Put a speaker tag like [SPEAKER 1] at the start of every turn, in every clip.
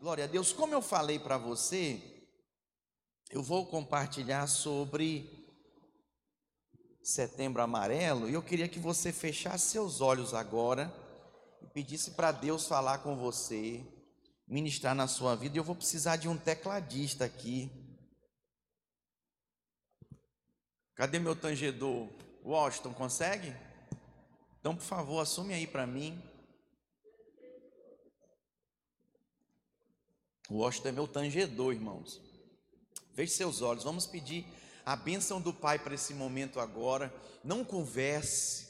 [SPEAKER 1] Glória a Deus. Como eu falei para você, eu vou compartilhar sobre Setembro Amarelo e eu queria que você fechasse seus olhos agora e pedisse para Deus falar com você, ministrar na sua vida. Eu vou precisar de um tecladista aqui. Cadê meu tangedor? Washington, consegue? Então, por favor, assume aí para mim. O Washington é meu tangedor, irmãos. Feche seus olhos, vamos pedir a bênção do Pai para esse momento agora. Não converse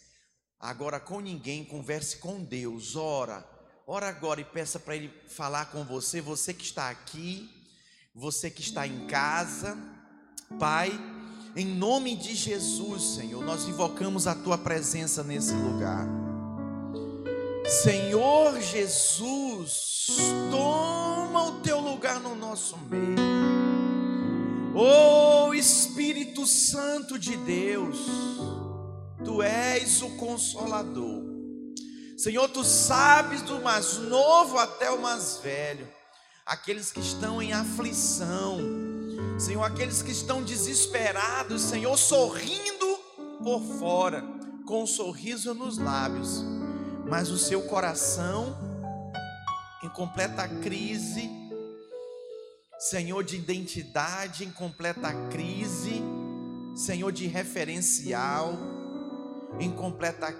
[SPEAKER 1] agora com ninguém, converse com Deus. Ora, ora agora e peça para Ele falar com você, você que está aqui, você que está em casa. Pai, em nome de Jesus, Senhor, nós invocamos a Tua presença nesse lugar. Senhor Jesus, toma o Teu lugar no nosso meio. Oh Espírito Santo de Deus, Tu és o consolador. Senhor, Tu sabes do mais novo até o mais velho, aqueles que estão em aflição, Senhor, aqueles que estão desesperados, Senhor, sorrindo por fora, com um sorriso nos lábios, mas o seu coração em completa crise Senhor de identidade em completa crise, Senhor de referencial em completa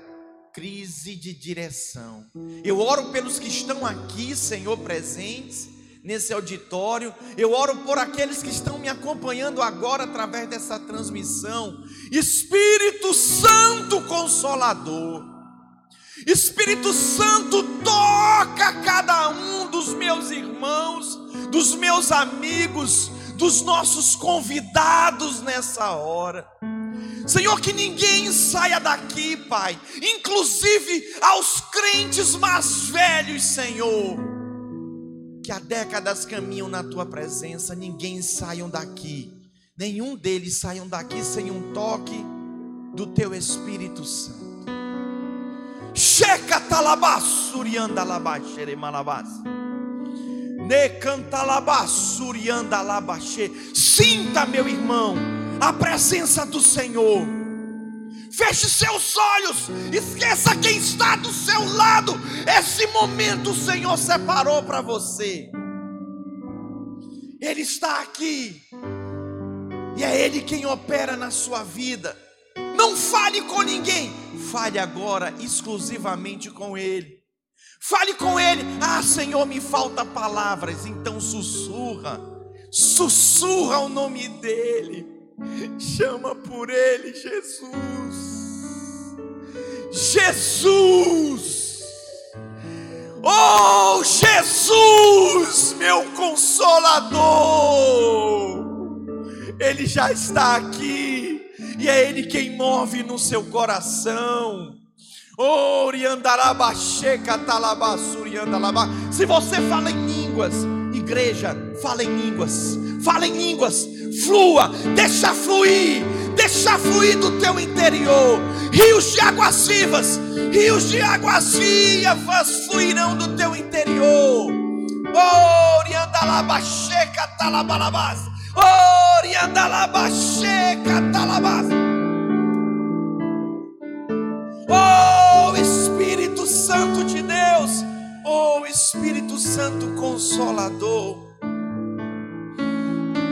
[SPEAKER 1] crise de direção. Eu oro pelos que estão aqui, Senhor, presentes nesse auditório. Eu oro por aqueles que estão me acompanhando agora através dessa transmissão. Espírito Santo Consolador. Espírito Santo, toca cada um dos meus irmãos dos meus amigos, dos nossos convidados nessa hora. Senhor, que ninguém saia daqui, Pai, inclusive aos crentes mais velhos, Senhor, que há décadas caminham na tua presença, ninguém saiam daqui, nenhum deles saiam daqui sem um toque do teu Espírito Santo. Checa talabassurianda labaxere malabas. Sinta, meu irmão, a presença do Senhor. Feche seus olhos, esqueça quem está do seu lado. Esse momento o Senhor separou para você. Ele está aqui, e é Ele quem opera na sua vida. Não fale com ninguém, fale agora exclusivamente com Ele. Fale com ele. Ah, Senhor, me falta palavras. Então sussurra. Sussurra o nome dele. Chama por ele, Jesus. Jesus. Oh, Jesus, meu consolador. Ele já está aqui. E é ele quem move no seu coração. Se você fala em línguas, igreja, fala em línguas, fala em línguas, flua, deixa fluir, deixa fluir do teu interior. Rios de águas vivas, rios de águas vivas fluirão do teu interior. Oriandalabacheca talabalabás. Oh Espírito Santo de Deus, oh Espírito Santo Consolador.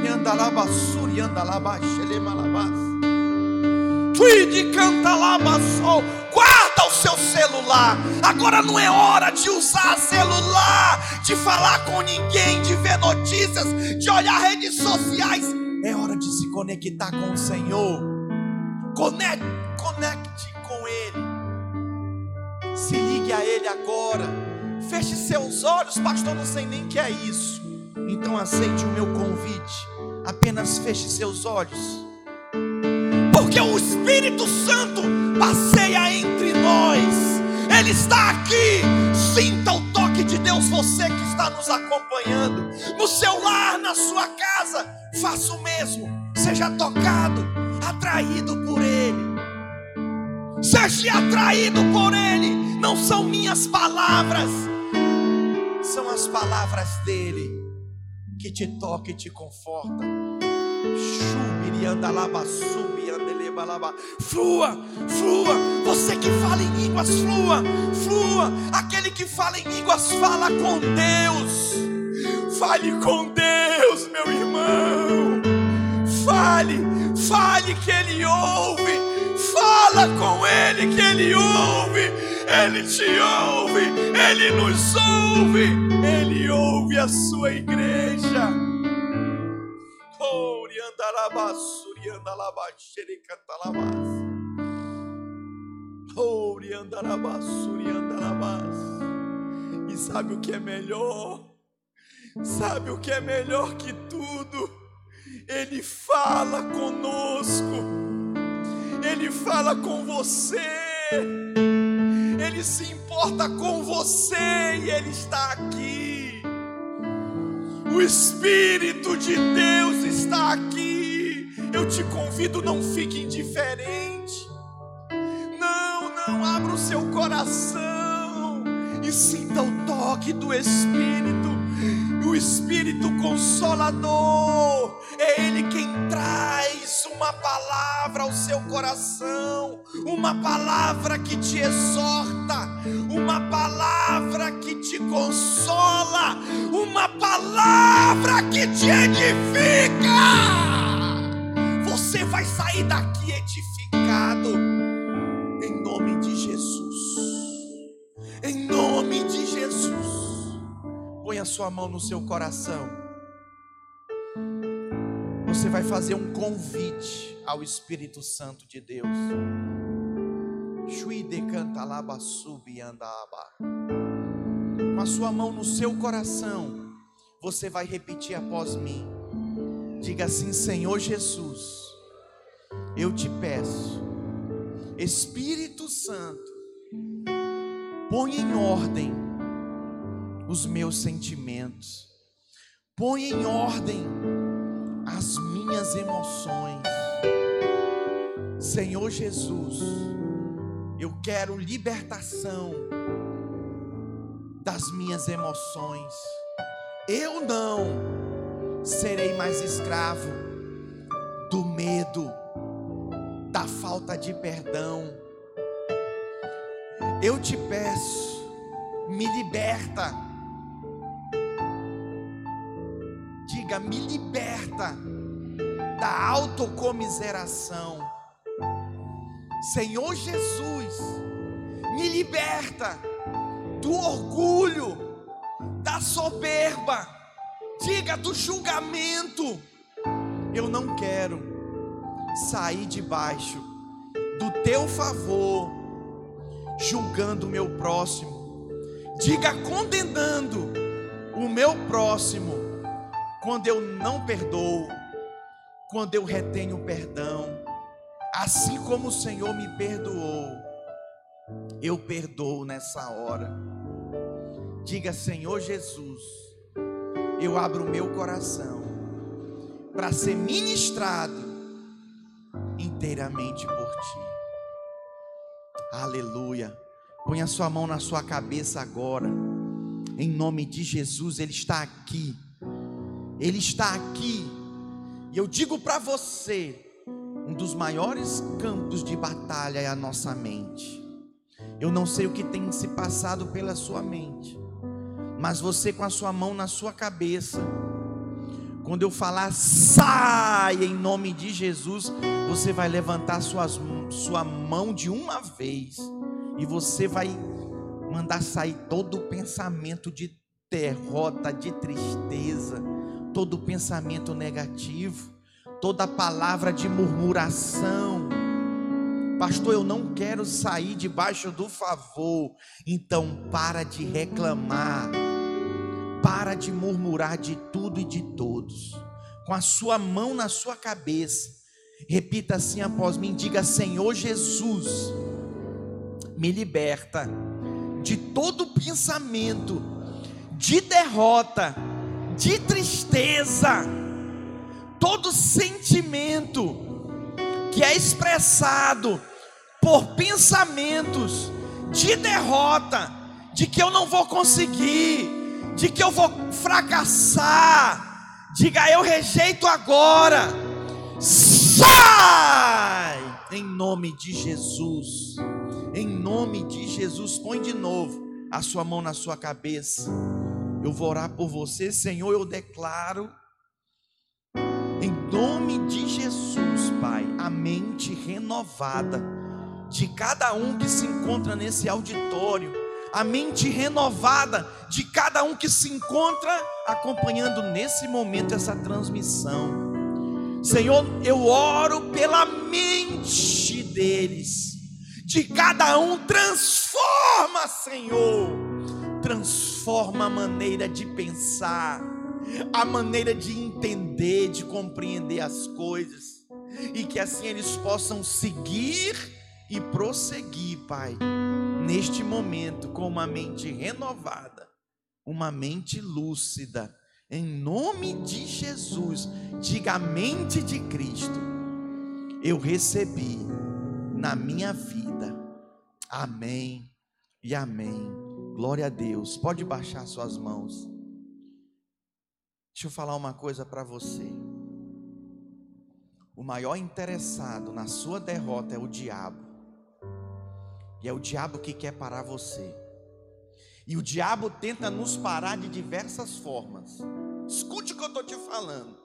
[SPEAKER 1] Yandalabassuri, yandalabaxelemalabas. Tuide canta labassou. Guarda o seu celular. Agora não é hora de usar celular, de falar com ninguém, de ver notícias, de olhar redes sociais. É hora de se conectar com o Senhor. Conecte, conecte com Ele. Se ligue a Ele agora. Feche seus olhos, pastor. Não sei nem que é isso. Então aceite o meu convite. Apenas feche seus olhos. Porque o Espírito Santo passeia entre nós. Ele está aqui. Sinta o toque de Deus, você que está nos acompanhando. No seu lar, na sua casa. Faça o mesmo. Seja tocado, atraído por Ele. Seja atraído por Ele. Não são minhas palavras, São as palavras dele que te tocam e te confortam. Flua, flua. Você que fala em línguas, flua, flua. Aquele que fala em línguas, fala com Deus. Fale com Deus, meu irmão. Fale, fale que Ele ouve. Fala com Ele que Ele ouve. Ele te ouve, Ele nos ouve, Ele ouve a sua igreja. E sabe o que é melhor? Sabe o que é melhor que tudo? Ele fala conosco, Ele fala com você, Ele se importa com você e Ele está aqui. O Espírito de Deus está aqui. Eu te convido, não fique indiferente. Não, não abra o seu coração e sinta o toque do Espírito. O Espírito Consolador, é Ele quem traz uma palavra ao seu coração, uma palavra que te exorta, uma palavra que te consola, uma palavra que te edifica. Você vai sair daqui edificado, em nome de Jesus, em nome de Jesus. Põe a sua mão no seu coração. Você vai fazer um convite ao Espírito Santo de Deus. Com a sua mão no seu coração, você vai repetir após mim. Diga assim: Senhor Jesus, eu te peço, Espírito Santo, põe em ordem os meus sentimentos, põe em ordem as minhas emoções. Senhor Jesus, eu quero libertação das minhas emoções. Eu não serei mais escravo do medo, da falta de perdão. Eu te peço, me liberta diga: me liberta da autocomiseração. Senhor Jesus, me liberta do orgulho, da soberba, diga do julgamento. Eu não quero sair debaixo do teu favor, julgando o meu próximo, diga condenando o meu próximo quando eu não perdoo, quando eu retenho perdão, assim como o Senhor me perdoou, eu perdoo nessa hora. Diga, Senhor Jesus, eu abro o meu coração para ser ministrado inteiramente por ti. Aleluia. Põe a sua mão na sua cabeça agora. Em nome de Jesus, Ele está aqui ele está aqui. E eu digo para você: um dos maiores campos de batalha é a nossa mente. Eu não sei o que tem se passado pela sua mente, mas você com a sua mão na sua cabeça, quando eu falar sai em nome de Jesus, você vai levantar suas, sua mão de uma vez e você vai mandar sair todo o pensamento de derrota, de tristeza todo pensamento negativo, toda palavra de murmuração. Pastor, eu não quero sair debaixo do favor. Então para de reclamar. Para de murmurar de tudo e de todos. Com a sua mão na sua cabeça. Repita assim após mim, diga: Senhor Jesus, me liberta de todo pensamento de derrota de tristeza, todo sentimento que é expressado por pensamentos de derrota, de que eu não vou conseguir, de que eu vou fracassar, diga eu rejeito agora. Sai! Em nome de Jesus. Em nome de Jesus, põe de novo a sua mão na sua cabeça. Eu vou orar por você, Senhor. Eu declaro, em nome de Jesus, Pai, a mente renovada de cada um que se encontra nesse auditório, a mente renovada de cada um que se encontra acompanhando nesse momento essa transmissão. Senhor, eu oro pela mente deles, de cada um, transforma, Senhor transforma a maneira de pensar, a maneira de entender, de compreender as coisas, e que assim eles possam seguir e prosseguir, Pai, neste momento com uma mente renovada, uma mente lúcida, em nome de Jesus, diga a mente de Cristo, eu recebi na minha vida, amém e amém. Glória a Deus. Pode baixar suas mãos. Deixa eu falar uma coisa para você. O maior interessado na sua derrota é o diabo. E é o diabo que quer parar você. E o diabo tenta nos parar de diversas formas. Escute o que eu estou te falando.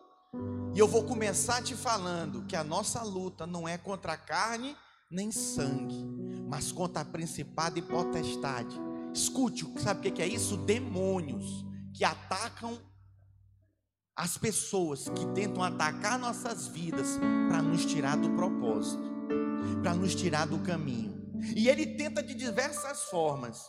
[SPEAKER 1] E eu vou começar te falando que a nossa luta não é contra a carne nem sangue, mas contra a principado e potestade Escute, sabe o que é isso? Demônios que atacam as pessoas, que tentam atacar nossas vidas para nos tirar do propósito, para nos tirar do caminho. E ele tenta de diversas formas.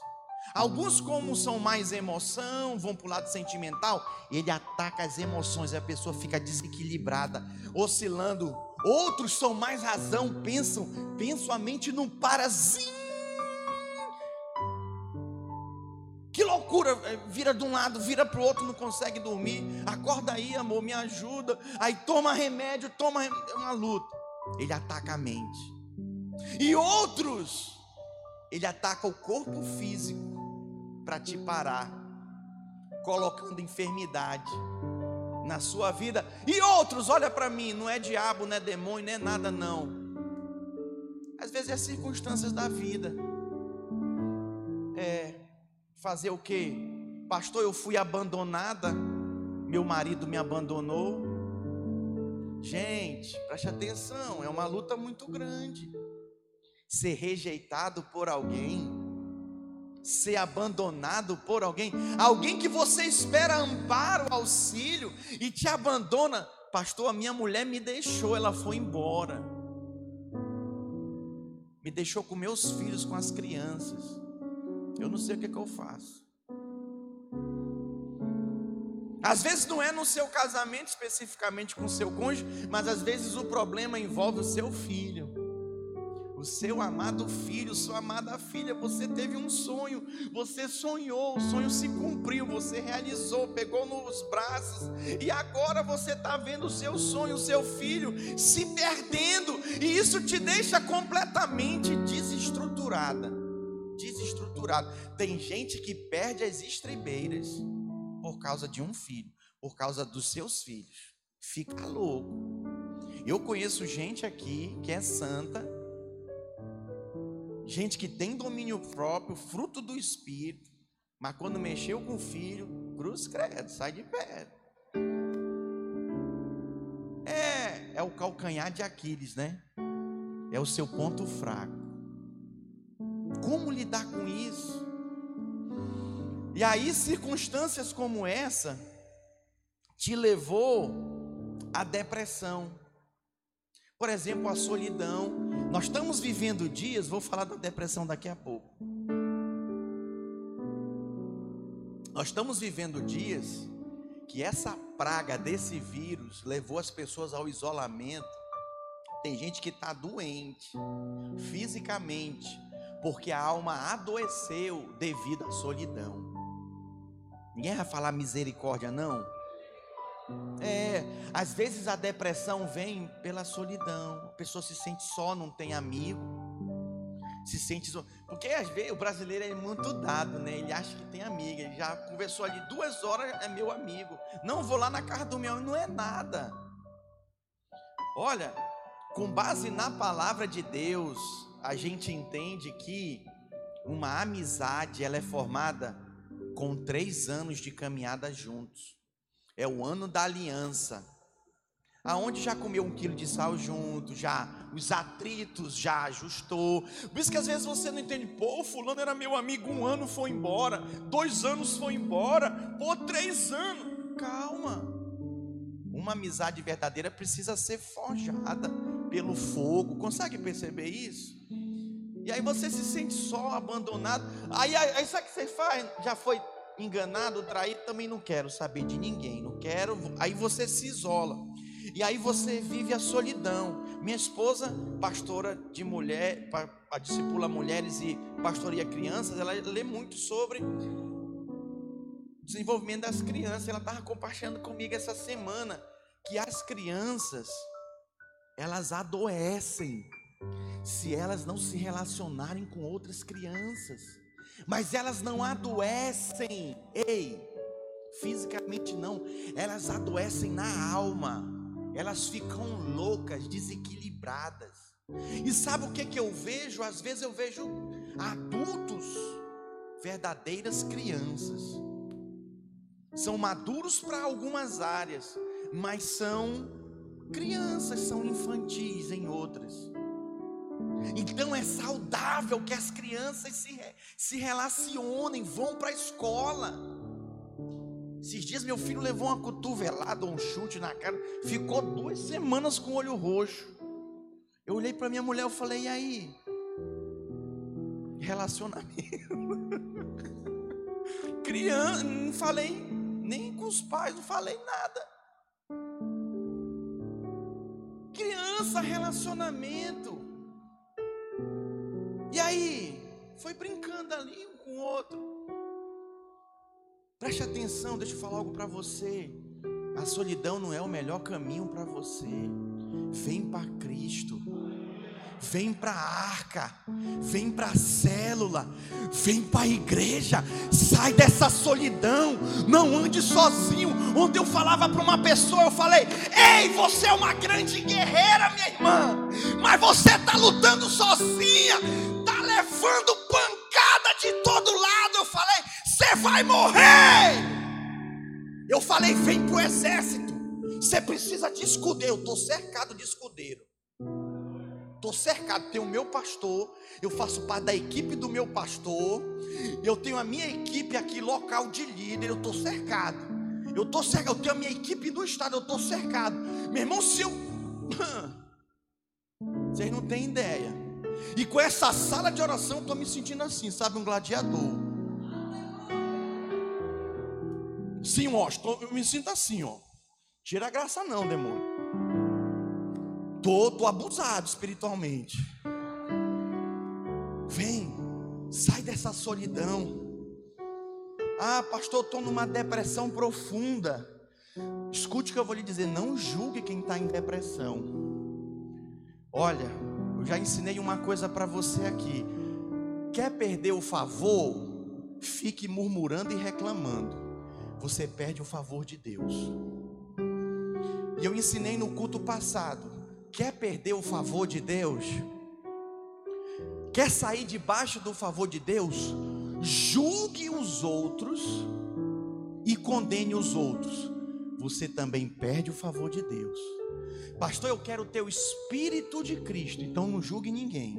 [SPEAKER 1] Alguns, como são mais emoção, vão para o lado sentimental, ele ataca as emoções e a pessoa fica desequilibrada, oscilando. Outros são mais razão, pensam, pensam a mente num parazinho Que loucura, é, vira de um lado, vira para o outro, não consegue dormir. Acorda aí, amor, me ajuda. Aí toma remédio, toma remédio. É uma luta. Ele ataca a mente. E outros, ele ataca o corpo físico para te parar, colocando enfermidade na sua vida. E outros, olha para mim, não é diabo, não é demônio, não é nada não. Às vezes é circunstâncias da vida. Fazer o quê? Pastor, eu fui abandonada, meu marido me abandonou. Gente, preste atenção, é uma luta muito grande. Ser rejeitado por alguém, ser abandonado por alguém, alguém que você espera amparo, auxílio e te abandona. Pastor, a minha mulher me deixou, ela foi embora. Me deixou com meus filhos, com as crianças. Eu não sei o que, é que eu faço. Às vezes não é no seu casamento especificamente com o seu cônjuge, mas às vezes o problema envolve o seu filho. O seu amado filho, sua amada filha, você teve um sonho, você sonhou, o sonho se cumpriu, você realizou, pegou nos braços, e agora você está vendo o seu sonho, o seu filho se perdendo, e isso te deixa completamente desestruturada Tem gente que perde as estribeiras por causa de um filho, por causa dos seus filhos. Fica louco. Eu conheço gente aqui que é santa, gente que tem domínio próprio, fruto do espírito, mas quando mexeu com o filho, cruz credo, sai de perto. É, é o calcanhar de Aquiles, né? É o seu ponto fraco. Como lidar com isso? E aí, circunstâncias como essa te levou à depressão. Por exemplo, a solidão. Nós estamos vivendo dias, vou falar da depressão daqui a pouco. Nós estamos vivendo dias que essa praga desse vírus levou as pessoas ao isolamento. Tem gente que está doente fisicamente, porque a alma adoeceu devido à solidão. Ninguém vai falar misericórdia, não. É, às vezes a depressão vem pela solidão. A pessoa se sente só, não tem amigo. se sente. Porque às vezes o brasileiro é muito dado, né? Ele acha que tem amiga. Ele já conversou ali duas horas, é meu amigo. Não vou lá na casa do meu amigo, não é nada. Olha, com base na palavra de Deus, a gente entende que uma amizade ela é formada com três anos de caminhada juntos. É o ano da aliança aonde já comeu um quilo de sal junto, já os atritos já ajustou. Por isso que às vezes você não entende, pô, fulano era meu amigo, um ano foi embora, dois anos foi embora, pô, três anos. Calma. Uma amizade verdadeira precisa ser forjada pelo fogo. Consegue perceber isso? E aí você se sente só, abandonado. Aí, aí, sabe o que você faz? Já foi enganado, traído, também não quero saber de ninguém, não quero. Aí você se isola. E aí você vive a solidão. Minha esposa, pastora de mulher, a discipula mulheres e pastoria crianças, ela lê muito sobre desenvolvimento das crianças. Ela estava compartilhando comigo essa semana que as crianças elas adoecem se elas não se relacionarem com outras crianças. Mas elas não adoecem, ei, fisicamente não, elas adoecem na alma elas ficam loucas, desequilibradas. E sabe o que, que eu vejo? Às vezes eu vejo adultos, verdadeiras crianças. São maduros para algumas áreas, mas são crianças, são infantis em outras. Então é saudável que as crianças se, se relacionem, vão para a escola. Esses dias meu filho levou uma cotovelada, um chute na cara, ficou duas semanas com o olho roxo. Eu olhei para minha mulher e falei, e aí? Relacionamento. Criança, não falei nem com os pais, não falei nada. Criança, relacionamento. E aí? Foi brincando ali um com o outro. Preste atenção, deixa eu falar algo para você. A solidão não é o melhor caminho para você. Vem para Cristo. Vem para a arca, vem para a célula, vem para a igreja, sai dessa solidão, não ande sozinho. Ontem eu falava para uma pessoa, eu falei: Ei, você é uma grande guerreira, minha irmã, mas você está lutando sozinha, levando pancada de todo lado. Eu falei: você vai morrer. Eu falei: vem para o exército. Você precisa de escudeiro. Eu estou cercado de escudeiro. Estou cercado. Tenho o meu pastor. Eu faço parte da equipe do meu pastor. Eu tenho a minha equipe aqui local de líder. Eu estou cercado. Eu estou cercado. Eu tenho a minha equipe do estado. Eu estou cercado. Meu irmão, se eu. Vocês não têm ideia. E com essa sala de oração, estou me sentindo assim, sabe? Um gladiador. Sim, ó, eu me sinto assim, ó. Tira a graça não, demônio. Tô, tô abusado espiritualmente. Vem, sai dessa solidão. Ah, pastor, estou numa depressão profunda. Escute o que eu vou lhe dizer: não julgue quem está em depressão. Olha, eu já ensinei uma coisa para você aqui. Quer perder o favor? Fique murmurando e reclamando você perde o favor de Deus. E eu ensinei no culto passado: quer perder o favor de Deus? Quer sair debaixo do favor de Deus? Julgue os outros e condene os outros. Você também perde o favor de Deus. Pastor, eu quero ter o Espírito de Cristo, então não julgue ninguém.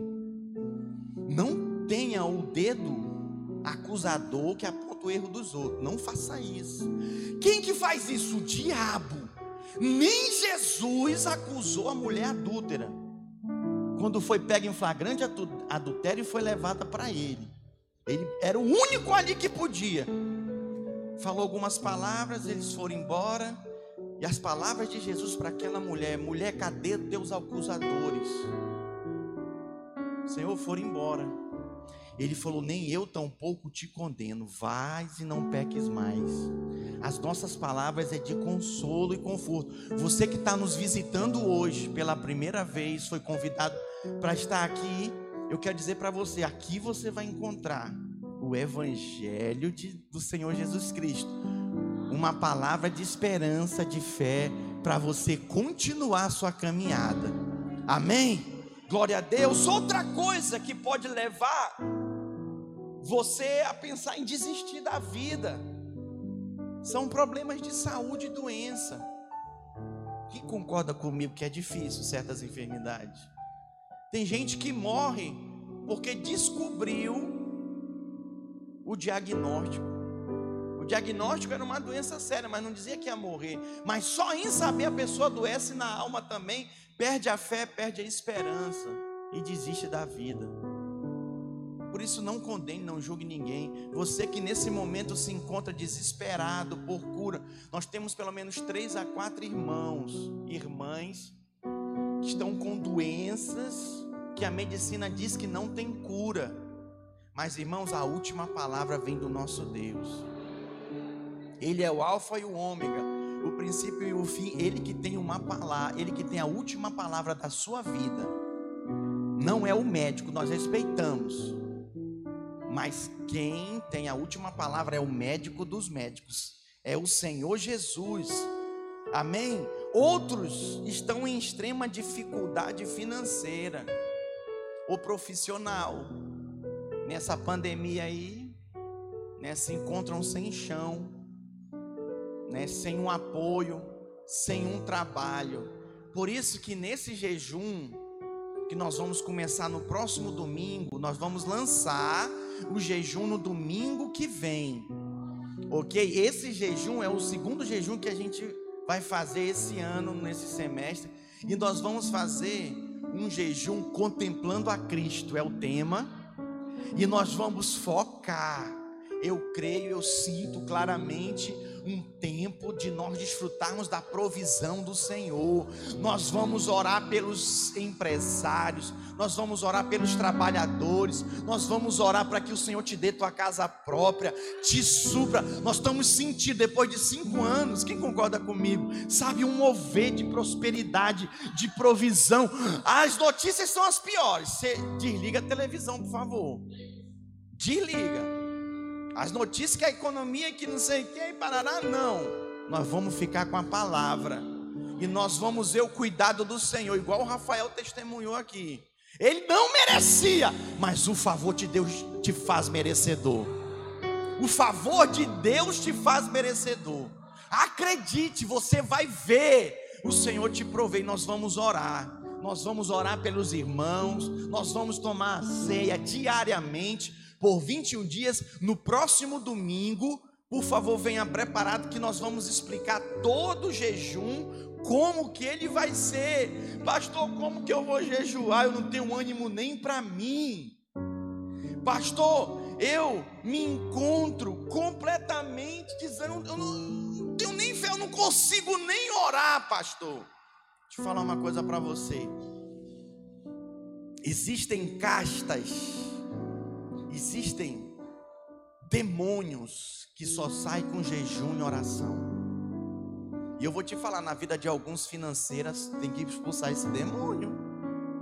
[SPEAKER 1] Não tenha o dedo acusador que aponta o erro dos outros. Não faça isso. Quem que faz isso? O diabo. Nem Jesus acusou a mulher adúltera. Quando foi pega em flagrante adultério e foi levada para ele. Ele era o único ali que podia. Falou algumas palavras, eles foram embora. E as palavras de Jesus para aquela mulher: mulher, cadê teus acusadores? Senhor, foram embora. Ele falou: Nem eu tampouco te condeno, vais e não peques mais. As nossas palavras é de consolo e conforto. Você que está nos visitando hoje pela primeira vez, foi convidado para estar aqui. Eu quero dizer para você, aqui você vai encontrar o evangelho de, do Senhor Jesus Cristo. Uma palavra de esperança, de fé para você continuar a sua caminhada. Amém? Glória a Deus. Outra coisa que pode levar você a pensar em desistir da vida são problemas de saúde e doença. Quem concorda comigo que é difícil certas enfermidades? Tem gente que morre porque descobriu o diagnóstico. O diagnóstico era uma doença séria, mas não dizia que ia morrer. Mas só em saber a pessoa adoece na alma também, perde a fé, perde a esperança e desiste da vida. Por isso, não condene, não julgue ninguém. Você que nesse momento se encontra desesperado por cura, nós temos pelo menos três a quatro irmãos, irmãs, que estão com doenças que a medicina diz que não tem cura. Mas, irmãos, a última palavra vem do nosso Deus. Ele é o alfa e o ômega, o princípio e o fim, ele que tem uma palavra, ele que tem a última palavra da sua vida. Não é o médico, nós respeitamos. Mas quem tem a última palavra é o médico dos médicos, é o Senhor Jesus. Amém? Outros estão em extrema dificuldade financeira ou profissional. Nessa pandemia aí, né, se encontram sem chão, né, sem um apoio, sem um trabalho. Por isso que nesse jejum que nós vamos começar no próximo domingo, nós vamos lançar o jejum no domingo que vem. OK? Esse jejum é o segundo jejum que a gente vai fazer esse ano nesse semestre e nós vamos fazer um jejum contemplando a Cristo, é o tema. E nós vamos focar. Eu creio, eu sinto claramente um tempo de nós desfrutarmos da provisão do Senhor. Nós vamos orar pelos empresários, nós vamos orar pelos trabalhadores, nós vamos orar para que o Senhor te dê tua casa própria, te supra. Nós estamos sentindo, depois de cinco anos, quem concorda comigo? Sabe, um mover de prosperidade, de provisão. As notícias são as piores. Você desliga a televisão, por favor. Desliga. As notícias que a economia, que não sei o que, parará, não. Nós vamos ficar com a palavra. E nós vamos ver o cuidado do Senhor, igual o Rafael testemunhou aqui. Ele não merecia, mas o favor de Deus te faz merecedor. O favor de Deus te faz merecedor. Acredite, você vai ver o Senhor te prover. Nós vamos orar. Nós vamos orar pelos irmãos. Nós vamos tomar ceia diariamente por 21 dias. No próximo domingo, por favor, venha preparado que nós vamos explicar todo o jejum, como que ele vai ser. Pastor, como que eu vou jejuar? Eu não tenho ânimo nem para mim. Pastor, eu me encontro completamente dizendo, eu não tenho nem fé, eu não consigo nem orar, pastor. Deixa eu falar uma coisa para você. Existem castas Existem demônios que só saem com jejum e oração. E eu vou te falar, na vida de alguns financeiras, tem que expulsar esse demônio.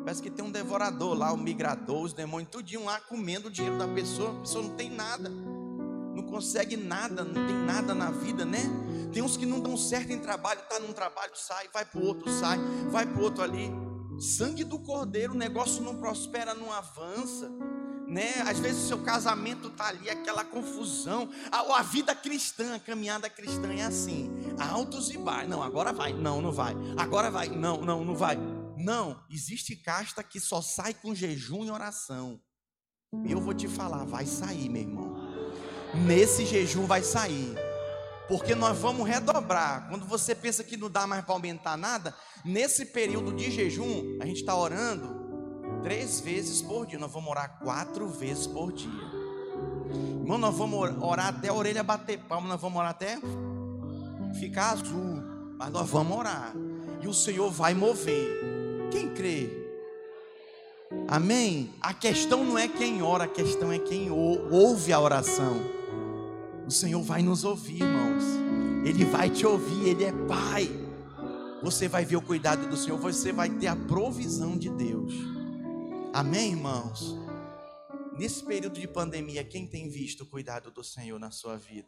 [SPEAKER 1] Parece que tem um devorador lá, um migrador, os demônios, tudinho lá comendo o dinheiro da pessoa, a pessoa não tem nada, não consegue nada, não tem nada na vida, né? Tem uns que não dão certo em trabalho, tá num trabalho, sai, vai pro outro, sai, vai pro outro ali. Sangue do cordeiro, o negócio não prospera, não avança né? Às vezes o seu casamento tá ali, aquela confusão. A, a vida cristã, a caminhada cristã é assim: altos e baixos. Não, agora vai. Não, não vai. Agora vai. Não, não, não vai. Não, existe casta que só sai com jejum e oração. E eu vou te falar, vai sair, meu irmão. Nesse jejum vai sair. Porque nós vamos redobrar. Quando você pensa que não dá mais para aumentar nada, nesse período de jejum, a gente está orando, três vezes por dia. Nós vamos orar quatro vezes por dia. Irmão, nós vamos orar até a orelha bater palma, nós vamos orar até ficar azul. Mas nós vamos orar. E o Senhor vai mover. Quem crê? Amém? A questão não é quem ora, a questão é quem ouve a oração. O Senhor vai nos ouvir, irmãos. Ele vai te ouvir, Ele é Pai. Você vai ver o cuidado do Senhor, você vai ter a provisão de Deus. Amém, irmãos? Nesse período de pandemia, quem tem visto o cuidado do Senhor na sua vida?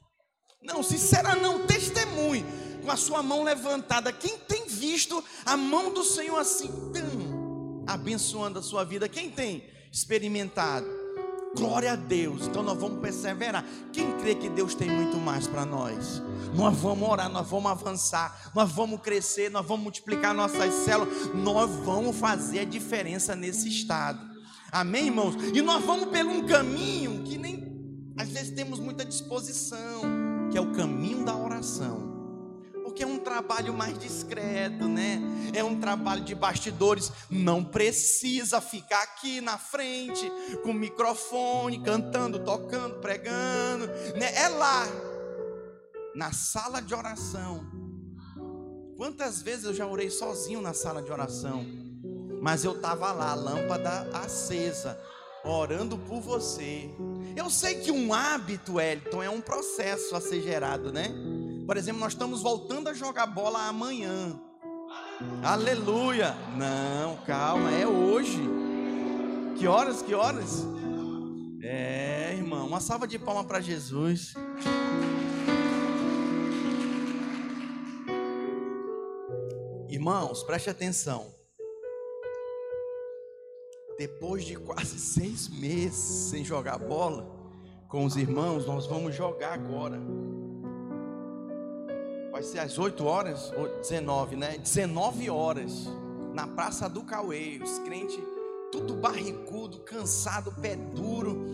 [SPEAKER 1] Não, sincera não, testemunhe com a sua mão levantada. Quem tem visto a mão do Senhor assim, tão abençoando a sua vida? Quem tem experimentado? Glória a Deus. Então nós vamos perseverar. Quem crê que Deus tem muito mais para nós? Nós vamos orar, nós vamos avançar, nós vamos crescer, nós vamos multiplicar nossas células, nós vamos fazer a diferença nesse estado. Amém, irmãos? E nós vamos pelo um caminho que nem às vezes temos muita disposição que é o caminho da oração. Porque é um trabalho mais discreto, né? É um trabalho de bastidores. Não precisa ficar aqui na frente com microfone, cantando, tocando, pregando. Né? É lá, na sala de oração. Quantas vezes eu já orei sozinho na sala de oração? Mas eu estava lá, lâmpada acesa, orando por você. Eu sei que um hábito, Elton, é um processo a ser gerado, né? Por exemplo, nós estamos voltando a jogar bola amanhã. Aleluia! Não, calma, é hoje. Que horas? Que horas? É, irmão, uma salva de palmas para Jesus. Irmãos, preste atenção. Depois de quase seis meses sem jogar bola com os irmãos, nós vamos jogar agora. Vai ser às 8 horas, 19, né? 19 horas, na Praça do Cauê. Os crentes, tudo barrigudo, cansado, pé duro.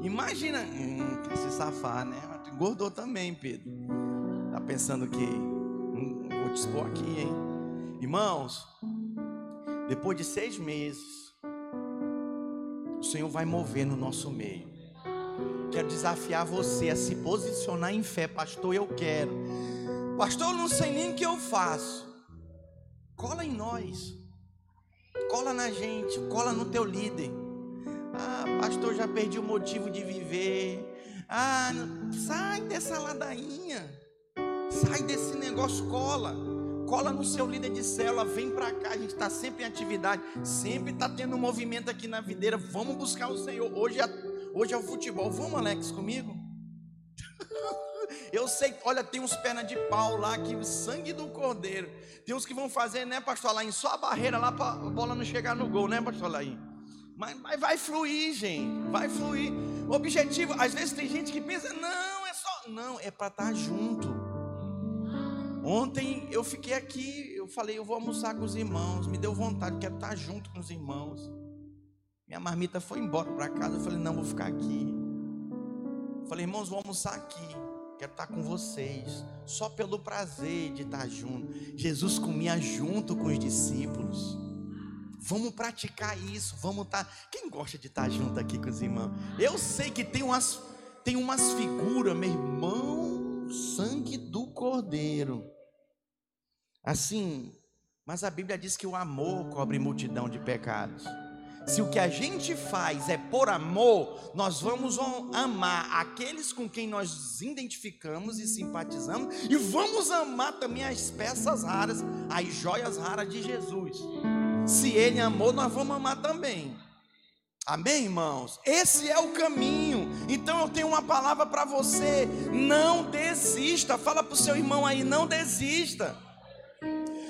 [SPEAKER 1] Imagina, hum, quer se safar, né? Engordou também, Pedro. Tá pensando que hum, vou te expor aqui, hein? Irmãos, depois de seis meses, o Senhor vai mover no nosso meio. Quero desafiar você a se posicionar em fé, pastor. Eu quero, pastor. Não sei nem o que eu faço. Cola em nós, cola na gente, cola no teu líder. Ah, pastor, já perdi o motivo de viver. Ah, sai dessa ladainha, sai desse negócio, cola cola no seu líder de célula, vem para cá, a gente está sempre em atividade, sempre está tendo um movimento aqui na videira, vamos buscar o Senhor, hoje é, hoje é o futebol, vamos Alex comigo? Eu sei, olha, tem uns pernas de pau lá que o sangue do cordeiro. Tem uns que vão fazer, né, pastor Laim? Só a barreira lá para a bola não chegar no gol, né, pastor Laim? Mas, mas vai fluir, gente. Vai fluir. Objetivo, às vezes tem gente que pensa, não, é só. Não, é para estar tá junto. Ontem eu fiquei aqui, eu falei, eu vou almoçar com os irmãos, me deu vontade, quero estar junto com os irmãos. Minha marmita foi embora para casa, eu falei, não, vou ficar aqui. Eu falei, irmãos, vou almoçar aqui, quero estar com vocês, só pelo prazer de estar junto. Jesus comia junto com os discípulos. Vamos praticar isso, vamos estar. Quem gosta de estar junto aqui com os irmãos? Eu sei que tem umas, tem umas figuras, meu irmão, sangue do cordeiro Assim, mas a Bíblia diz que o amor cobre multidão de pecados. Se o que a gente faz é por amor, nós vamos amar aqueles com quem nós nos identificamos e simpatizamos, e vamos amar também as peças raras, as joias raras de Jesus. Se Ele amou, nós vamos amar também. Amém, irmãos? Esse é o caminho. Então eu tenho uma palavra para você: não desista. Fala para o seu irmão aí, não desista.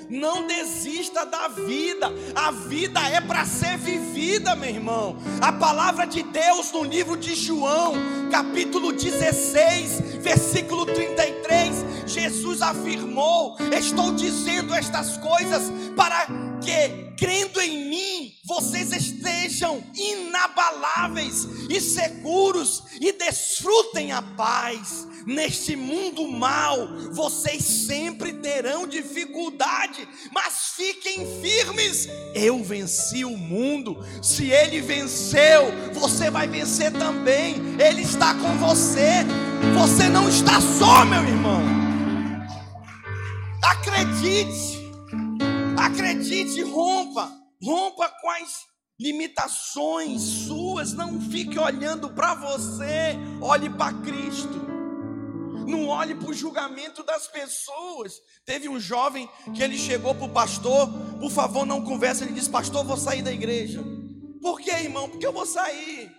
[SPEAKER 1] Não desista da vida. A vida é para ser vivida, meu irmão. A palavra de Deus no livro de João, capítulo 16, versículo 33, Jesus afirmou: Estou dizendo estas coisas para que, crendo em mim, vocês estejam inabaláveis e seguros e desfrutem a paz Neste mundo mal, vocês sempre terão dificuldade, mas fiquem firmes. Eu venci o mundo. Se ele venceu, você vai vencer também. Ele está com você. Você não está só, meu irmão. Acredite. Acredite, rompa. Rompa com as limitações suas, não fique olhando para você, olhe para Cristo. Não olhe para o julgamento das pessoas. Teve um jovem que ele chegou para o pastor, por favor, não converse. Ele disse, pastor, vou sair da igreja. Por que, irmão? Porque eu vou sair.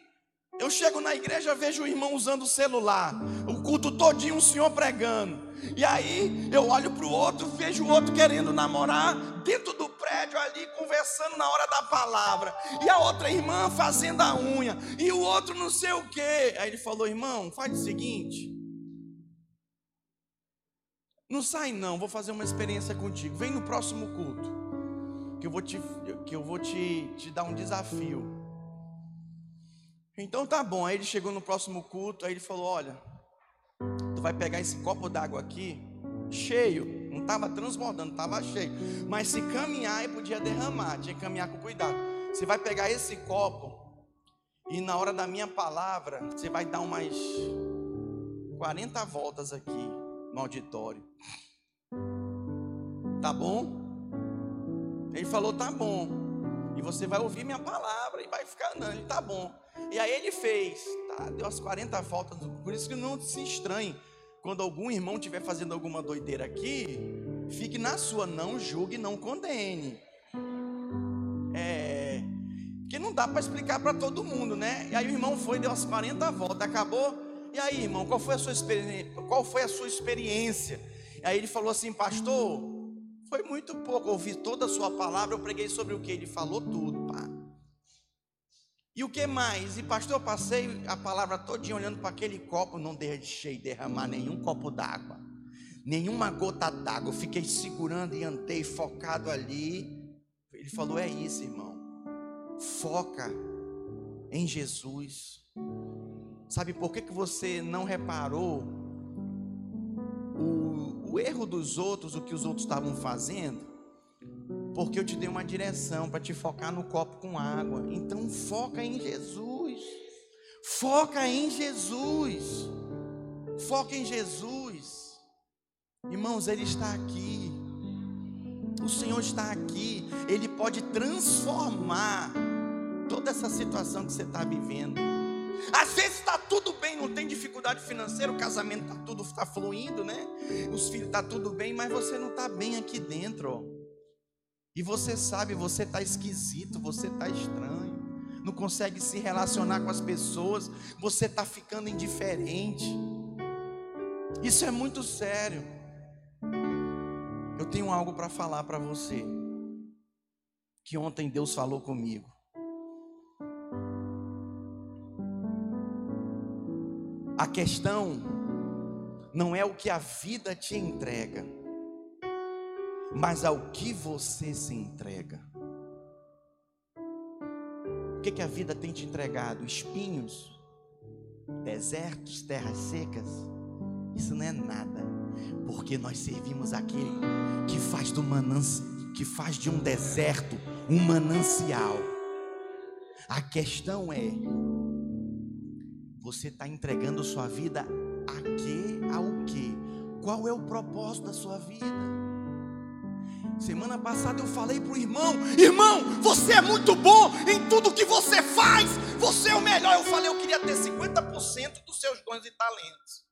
[SPEAKER 1] Eu chego na igreja, vejo o irmão usando o celular, o culto todinho, o senhor pregando. E aí eu olho para o outro, vejo o outro querendo namorar dentro do prédio ali, conversando na hora da palavra. E a outra irmã fazendo a unha. E o outro não sei o quê. Aí ele falou, irmão, faz o seguinte. Não sai não, vou fazer uma experiência contigo. Vem no próximo culto. Que eu vou te, que eu vou te, te dar um desafio. Então tá bom. Aí ele chegou no próximo culto, aí ele falou: Olha, tu vai pegar esse copo d'água aqui, cheio, não estava transbordando, estava cheio. Mas se caminhar, ele podia derramar, tinha que caminhar com cuidado. Você vai pegar esse copo, e na hora da minha palavra, você vai dar umas 40 voltas aqui no auditório. Tá bom? Ele falou: Tá bom. E você vai ouvir minha palavra e vai ficar, ele tá bom. E aí ele fez, tá, deu as 40 voltas, por isso que não se estranhe quando algum irmão estiver fazendo alguma doideira aqui, fique na sua, não julgue, não condene. É, porque não dá para explicar para todo mundo, né? E aí o irmão foi, deu as 40 voltas, acabou. E aí, irmão, qual foi a sua experiência? Qual foi a sua experiência? E aí ele falou assim, pastor, foi muito pouco, ouvi toda a sua palavra, eu preguei sobre o que ele falou tudo. E o que mais? E pastor, eu passei a palavra todinha olhando para aquele copo, não deixei derramar nenhum copo d'água, nenhuma gota d'água. Fiquei segurando e andei focado ali. Ele falou: "É isso, irmão. Foca em Jesus. Sabe por que, que você não reparou o o erro dos outros, o que os outros estavam fazendo, porque eu te dei uma direção para te focar no copo com água. Então foca em Jesus. Foca em Jesus. Foca em Jesus. Irmãos, ele está aqui. O Senhor está aqui. Ele pode transformar toda essa situação que você está vivendo. Às vezes está tudo bem, não tem dificuldade financeira, o casamento está tudo está fluindo, né? Os filhos está tudo bem, mas você não está bem aqui dentro. Ó. E você sabe, você está esquisito, você está estranho, não consegue se relacionar com as pessoas, você está ficando indiferente. Isso é muito sério. Eu tenho algo para falar para você. Que ontem Deus falou comigo. A questão não é o que a vida te entrega, mas ao que você se entrega. O que, que a vida tem te entregado? Espinhos, desertos, terras secas? Isso não é nada, porque nós servimos aquele que faz do mananci, que faz de um deserto um manancial. A questão é você está entregando sua vida a quê? Ao quê? Qual é o propósito da sua vida? Semana passada eu falei para o irmão: Irmão, você é muito bom em tudo que você faz, você é o melhor. Eu falei: Eu queria ter 50% dos seus dons e talentos.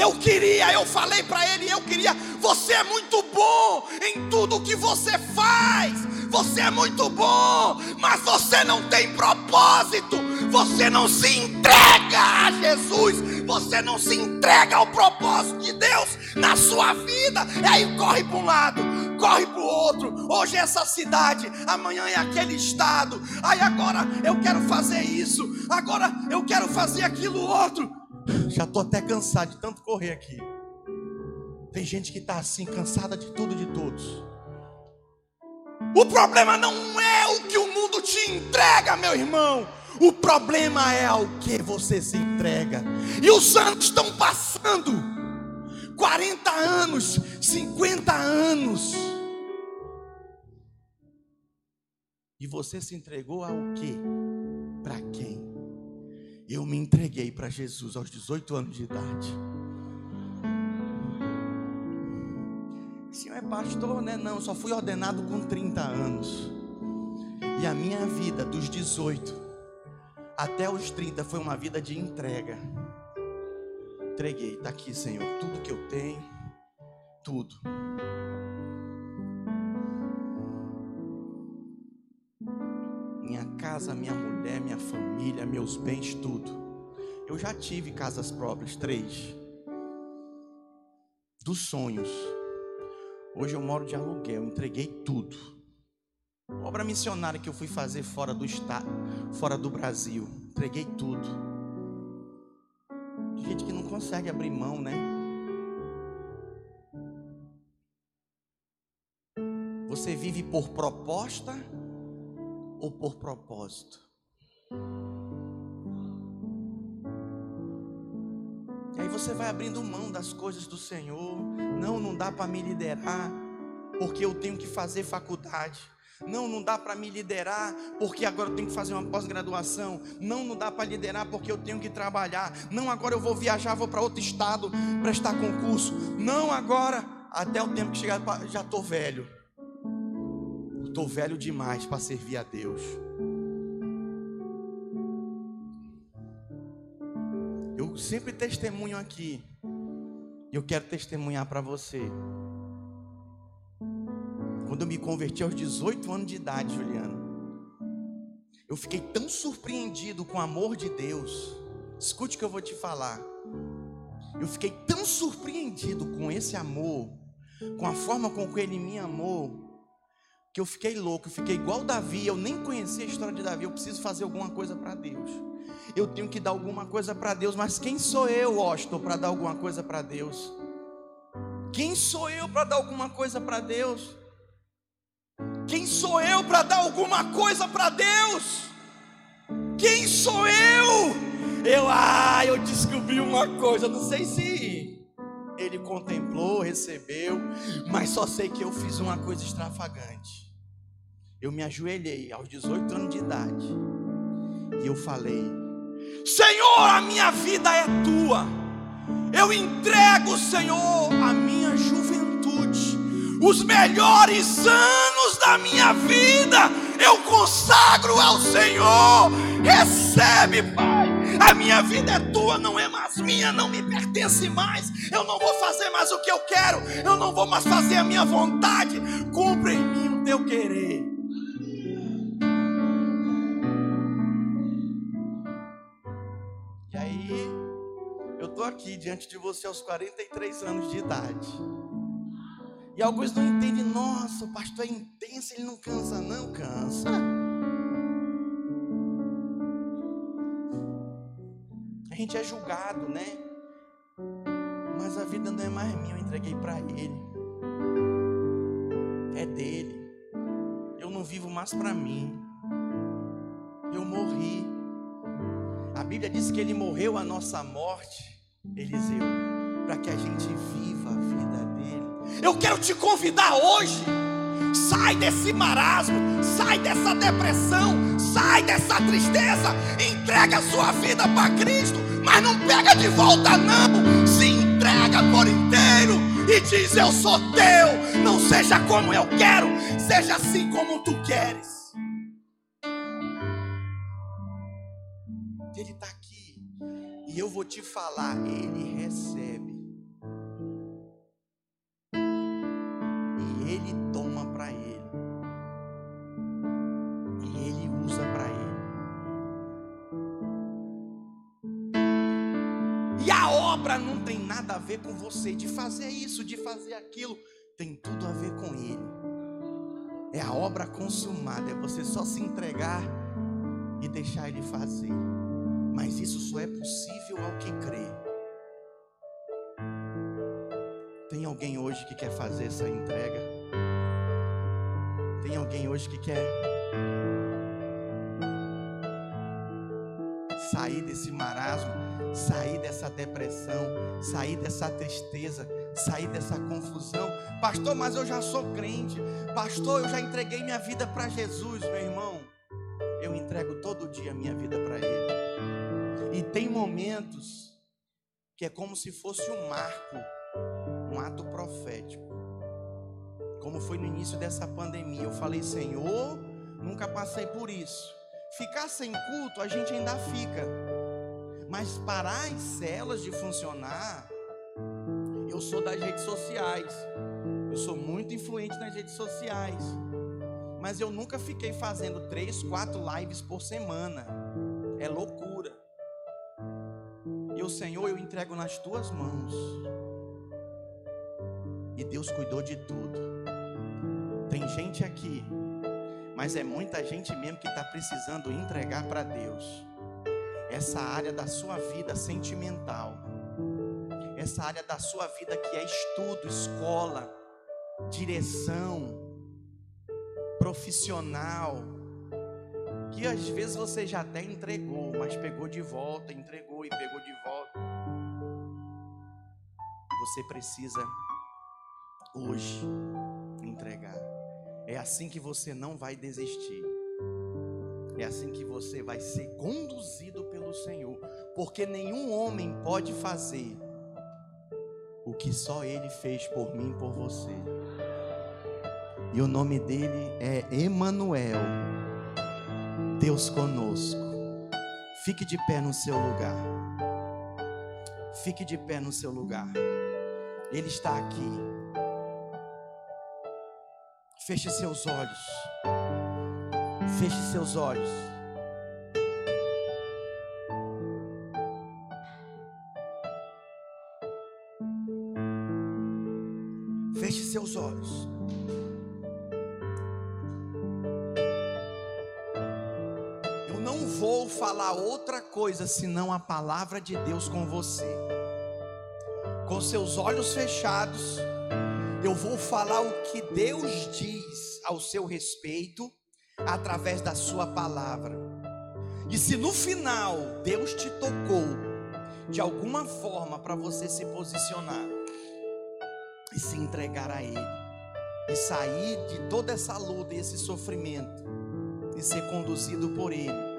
[SPEAKER 1] Eu queria, eu falei para ele, eu queria. Você é muito bom em tudo que você faz. Você é muito bom, mas você não tem propósito. Você não se entrega a Jesus. Você não se entrega ao propósito de Deus na sua vida. E aí corre para um lado, corre para o outro. Hoje é essa cidade, amanhã é aquele estado. Aí agora eu quero fazer isso. Agora eu quero fazer aquilo outro. Já estou até cansado de tanto correr aqui. Tem gente que está assim, cansada de tudo e de todos. O problema não é o que o mundo te entrega, meu irmão. O problema é ao que você se entrega. E os anos estão passando 40 anos, 50 anos. E você se entregou ao que? Para quem? Eu me entreguei para Jesus aos 18 anos de idade. O senhor é pastor, né? Não, só fui ordenado com 30 anos. E a minha vida, dos 18 até os 30, foi uma vida de entrega. Entreguei, está aqui, Senhor, tudo que eu tenho, tudo. Casa, minha mulher, minha família, meus bens, tudo. Eu já tive casas próprias, três. Dos sonhos. Hoje eu moro de aluguel, entreguei tudo. Obra missionária que eu fui fazer fora do estado, fora do Brasil, entreguei tudo. Gente que não consegue abrir mão, né? Você vive por proposta ou por propósito? E aí você vai abrindo mão das coisas do Senhor. Não, não dá para me liderar, porque eu tenho que fazer faculdade. Não, não dá para me liderar porque agora eu tenho que fazer uma pós-graduação. Não, não dá para liderar porque eu tenho que trabalhar. Não, agora eu vou viajar, vou para outro estado prestar concurso. Não, agora, até o tempo que chegar, já estou velho. Estou velho demais para servir a Deus. Eu sempre testemunho aqui. E eu quero testemunhar para você. Quando eu me converti aos 18 anos de idade, Juliano, eu fiquei tão surpreendido com o amor de Deus. Escute o que eu vou te falar. Eu fiquei tão surpreendido com esse amor, com a forma com que ele me amou, que eu fiquei louco, eu fiquei igual Davi, eu nem conhecia a história de Davi, eu preciso fazer alguma coisa para Deus. Eu tenho que dar alguma coisa para Deus, mas quem sou eu, Washington, para dar alguma coisa para Deus? Quem sou eu para dar alguma coisa para Deus? Quem sou eu para dar alguma coisa para Deus? Quem sou eu? Eu, ah, eu descobri uma coisa, não sei se ele contemplou, recebeu, mas só sei que eu fiz uma coisa extravagante. Eu me ajoelhei aos 18 anos de idade e eu falei: Senhor, a minha vida é tua. Eu entrego, Senhor, a minha juventude, os melhores anos da minha vida, eu consagro ao Senhor. Recebe, Pai. A minha vida é tua, não é mais minha, não me pertence mais. Eu não vou fazer mais o que eu quero, eu não vou mais fazer a minha vontade. Cumpre em mim o teu querer. Eu estou aqui diante de você aos 43 anos de idade. E alguns não entendem, nossa, o pastor é intenso, ele não cansa, não cansa. A gente é julgado, né? Mas a vida não é mais minha, eu entreguei para ele. É dele. Eu não vivo mais para mim. Bíblia diz que ele morreu a nossa morte, Eliseu, para que a gente viva a vida dele. Eu quero te convidar hoje. Sai desse marasmo, sai dessa depressão, sai dessa tristeza, entrega a sua vida para Cristo, mas não pega de volta não. Se entrega por inteiro e diz: Eu sou teu. Não seja como eu quero, seja assim como tu queres. Eu vou te falar, ele recebe. ele toma para ele. E ele usa para ele. E a obra não tem nada a ver com você, de fazer isso, de fazer aquilo, tem tudo a ver com ele. É a obra consumada, é você só se entregar e deixar ele fazer. Mas isso só é possível ao que crê. Tem alguém hoje que quer fazer essa entrega? Tem alguém hoje que quer sair desse marasmo, sair dessa depressão, sair dessa tristeza, sair dessa confusão? Pastor, mas eu já sou crente. Pastor, eu já entreguei minha vida para Jesus, meu irmão. Eu entrego todo dia minha vida para Ele. Momentos que é como se fosse um marco, um ato profético como foi no início dessa pandemia. Eu falei, Senhor, nunca passei por isso. Ficar sem culto, a gente ainda fica. Mas parar as celas de funcionar, eu sou das redes sociais. Eu sou muito influente nas redes sociais. Mas eu nunca fiquei fazendo três, quatro lives por semana. É loucura. Senhor eu entrego nas tuas mãos. E Deus cuidou de tudo. Tem gente aqui, mas é muita gente mesmo que está precisando entregar para Deus essa área da sua vida sentimental, essa área da sua vida que é estudo, escola, direção, profissional, que às vezes você já até entregou, mas pegou de volta, entregou e pegou de volta. Você precisa hoje entregar. É assim que você não vai desistir. É assim que você vai ser conduzido pelo Senhor, porque nenhum homem pode fazer o que só Ele fez por mim por você. E o nome dele é Emanuel, Deus conosco. Fique de pé no seu lugar. Fique de pé no seu lugar. Ele está aqui. Feche seus olhos. Feche seus olhos. Coisa senão a palavra de Deus com você. Com seus olhos fechados, eu vou falar o que Deus diz ao seu respeito através da sua palavra. E se no final Deus te tocou de alguma forma para você se posicionar e se entregar a Ele, e sair de toda essa luta e esse sofrimento e ser conduzido por Ele.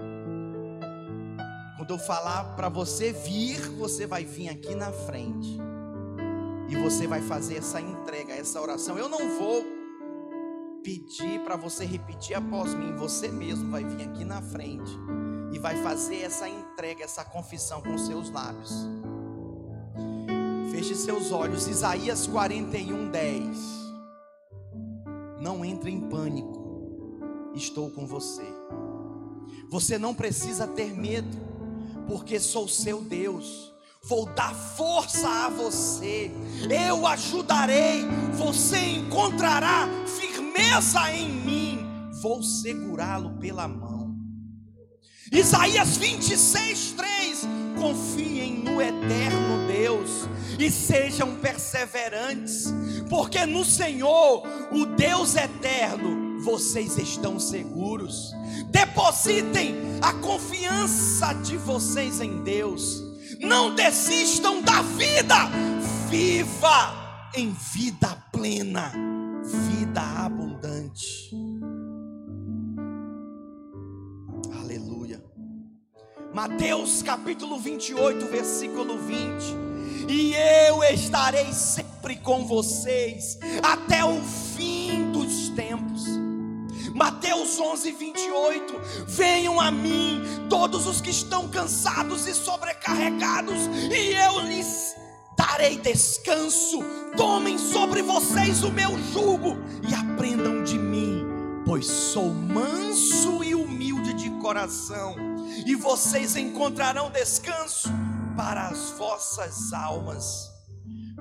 [SPEAKER 1] Quando eu falar para você vir, você vai vir aqui na frente e você vai fazer essa entrega, essa oração. Eu não vou pedir para você repetir após mim, você mesmo vai vir aqui na frente e vai fazer essa entrega, essa confissão com seus lábios. Feche seus olhos, Isaías 41, 10. Não entre em pânico, estou com você. Você não precisa ter medo, porque sou seu Deus. Vou dar força a você, eu ajudarei, você encontrará firmeza em mim, vou segurá-lo pela mão. Isaías 26, 3: Confiem no eterno Deus e sejam perseverantes, porque no Senhor, o Deus eterno, vocês estão seguros. Depositem a confiança de vocês em Deus. Não desistam da vida. Viva em vida plena, vida abundante. Aleluia. Mateus capítulo 28, versículo 20. E eu estarei sempre com vocês até o fim dos tempos. Mateus 11, 28. Venham a mim, todos os que estão cansados e sobrecarregados, e eu lhes darei descanso. Tomem sobre vocês o meu jugo e aprendam de mim, pois sou manso e humilde de coração, e vocês encontrarão descanso para as vossas almas,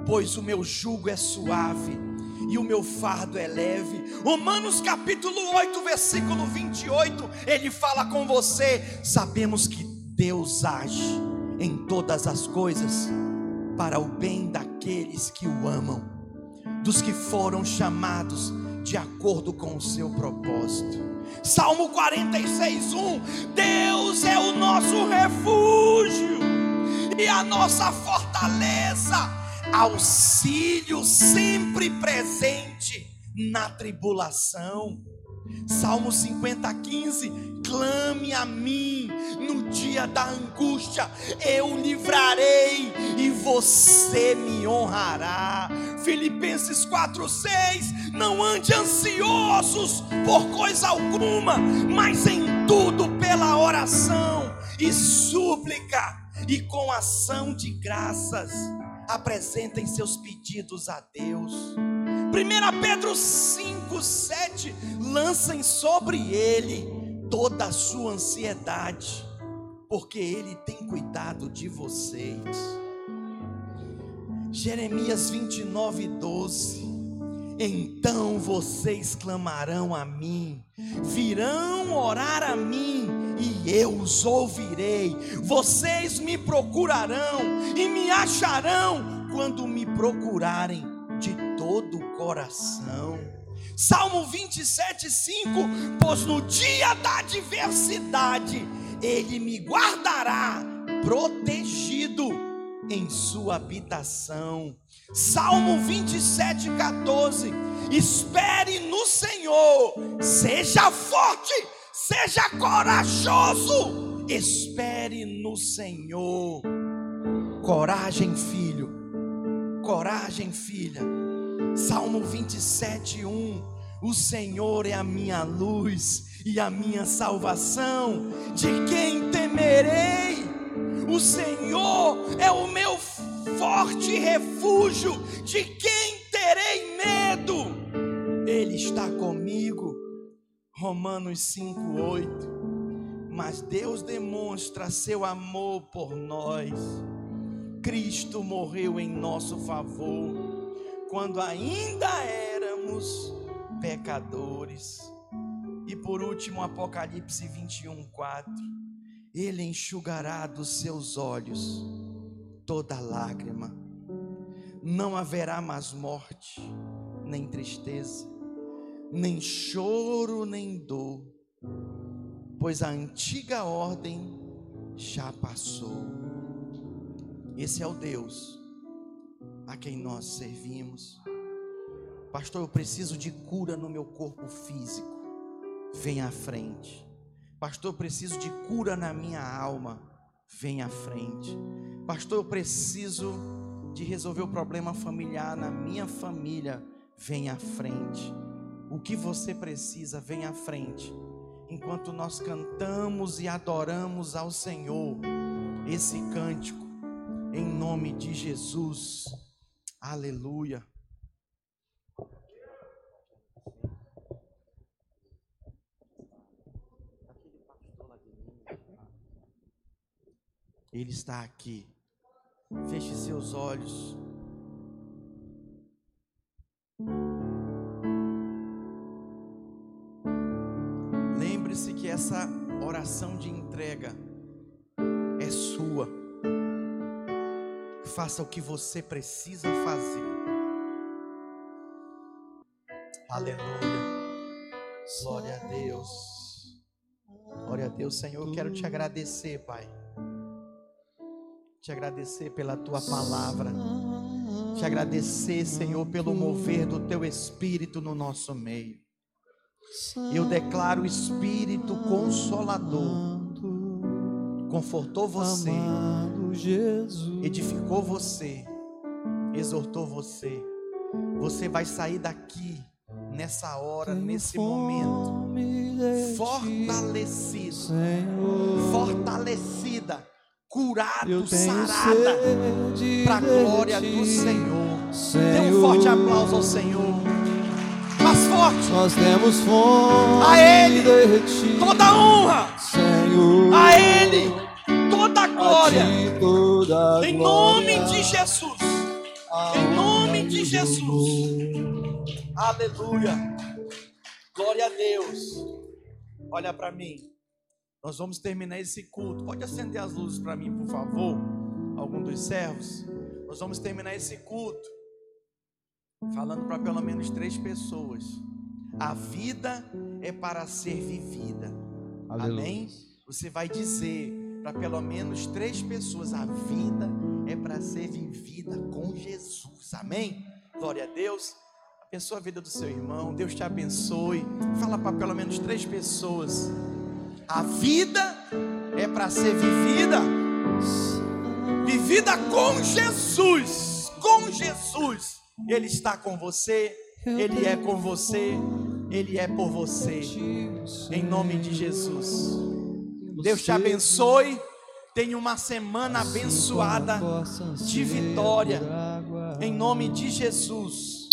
[SPEAKER 1] pois o meu jugo é suave e o meu fardo é leve. Romanos capítulo 8, versículo 28, ele fala com você: sabemos que Deus age em todas as coisas para o bem daqueles que o amam, dos que foram chamados de acordo com o seu propósito. Salmo 46, 1: Deus é o nosso refúgio e a nossa fortaleza, auxílio sempre presente na tribulação. Salmo 50, 15: clame a mim no dia da angústia, eu livrarei e você me honrará. Filipenses 4, 6: não ande ansiosos por coisa alguma, mas em tudo pela oração e súplica e com ação de graças apresentem seus pedidos a Deus. 1 Pedro 5 5, 7. Lancem sobre ele toda a sua ansiedade, porque ele tem cuidado de vocês. Jeremias 29, 12. Então vocês clamarão a mim, virão orar a mim, e eu os ouvirei. Vocês me procurarão e me acharão quando me procurarem de todo o coração. Salmo 27, 5: Pois no dia da adversidade, Ele me guardará protegido em sua habitação. Salmo 27, 14: Espere no Senhor, seja forte, seja corajoso, espere no Senhor. Coragem, filho, coragem, filha. Salmo 27, 1: O Senhor é a minha luz e a minha salvação, de quem temerei? O Senhor é o meu forte refúgio, de quem terei medo? Ele está comigo. Romanos 5:8. Mas Deus demonstra seu amor por nós. Cristo morreu em nosso favor quando ainda éramos pecadores. E por último, Apocalipse 21, 4. Ele enxugará dos seus olhos toda lágrima, não haverá mais morte, nem tristeza, nem choro, nem dor, pois a antiga ordem já passou. Esse é o Deus a quem nós servimos. Pastor, eu preciso de cura no meu corpo físico. Vem à frente. Pastor, eu preciso de cura na minha alma. Vem à frente. Pastor, eu preciso de resolver o problema familiar na minha família. Vem à frente. O que você precisa, vem à frente. Enquanto nós cantamos e adoramos ao Senhor esse cântico, em nome de Jesus. Aleluia. Ele está aqui. Feche seus olhos. Lembre-se que essa oração de entrega é sua. Faça o que você precisa fazer. Aleluia. Glória a Deus. Glória a Deus, Senhor. Eu quero te agradecer, Pai te agradecer pela tua palavra, te agradecer, Senhor, pelo mover do teu espírito no nosso meio. Eu declaro o espírito consolador, confortou você, edificou você, exortou você. Você vai sair daqui nessa hora, nesse momento, fortalecido, fortalecida curado, sarada, para a glória do Senhor. Senhor. Dê um forte aplauso ao Senhor. Mais forte.
[SPEAKER 2] Nós temos fome
[SPEAKER 1] a Ele toda honra,
[SPEAKER 2] Senhor.
[SPEAKER 1] A Ele toda glória.
[SPEAKER 2] Toda
[SPEAKER 1] em
[SPEAKER 2] glória.
[SPEAKER 1] nome de Jesus. Em nome de Jesus. Aleluia. Glória a Deus. Olha para mim. Nós vamos terminar esse culto. Pode acender as luzes para mim, por favor? Algum dos servos. Nós vamos terminar esse culto falando para pelo menos três pessoas. A vida é para ser vivida. Aleluia. Amém? Você vai dizer para pelo menos três pessoas: a vida é para ser vivida com Jesus. Amém? Glória a Deus. Abençoa a vida do seu irmão. Deus te abençoe. Fala para pelo menos três pessoas. A vida é para ser vivida, vivida com Jesus. Com Jesus, Ele está com você, Ele é com você, Ele é por você. Em nome de Jesus. Deus te abençoe. Tenha uma semana abençoada de vitória. Em nome de Jesus.